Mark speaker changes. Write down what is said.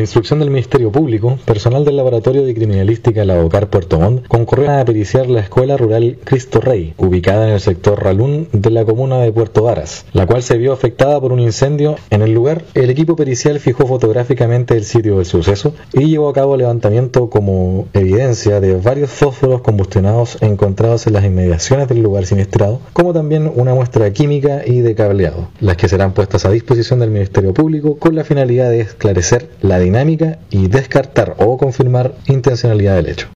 Speaker 1: Instrucción del Ministerio Público, personal del Laboratorio de Criminalística La Bocar Puerto Montt concurrió a periciar la Escuela Rural Cristo Rey, ubicada en el sector Ralún de la comuna de Puerto Varas, la cual se vio afectada por un incendio. En el lugar, el equipo pericial fijó fotográficamente el sitio del suceso y llevó a cabo levantamiento como evidencia de varios fósforos combustionados encontrados en las inmediaciones del lugar siniestrado, como también una muestra química y de cableado, las que serán puestas a disposición del Ministerio Público con la finalidad de esclarecer la dinámica y descartar o confirmar intencionalidad del hecho.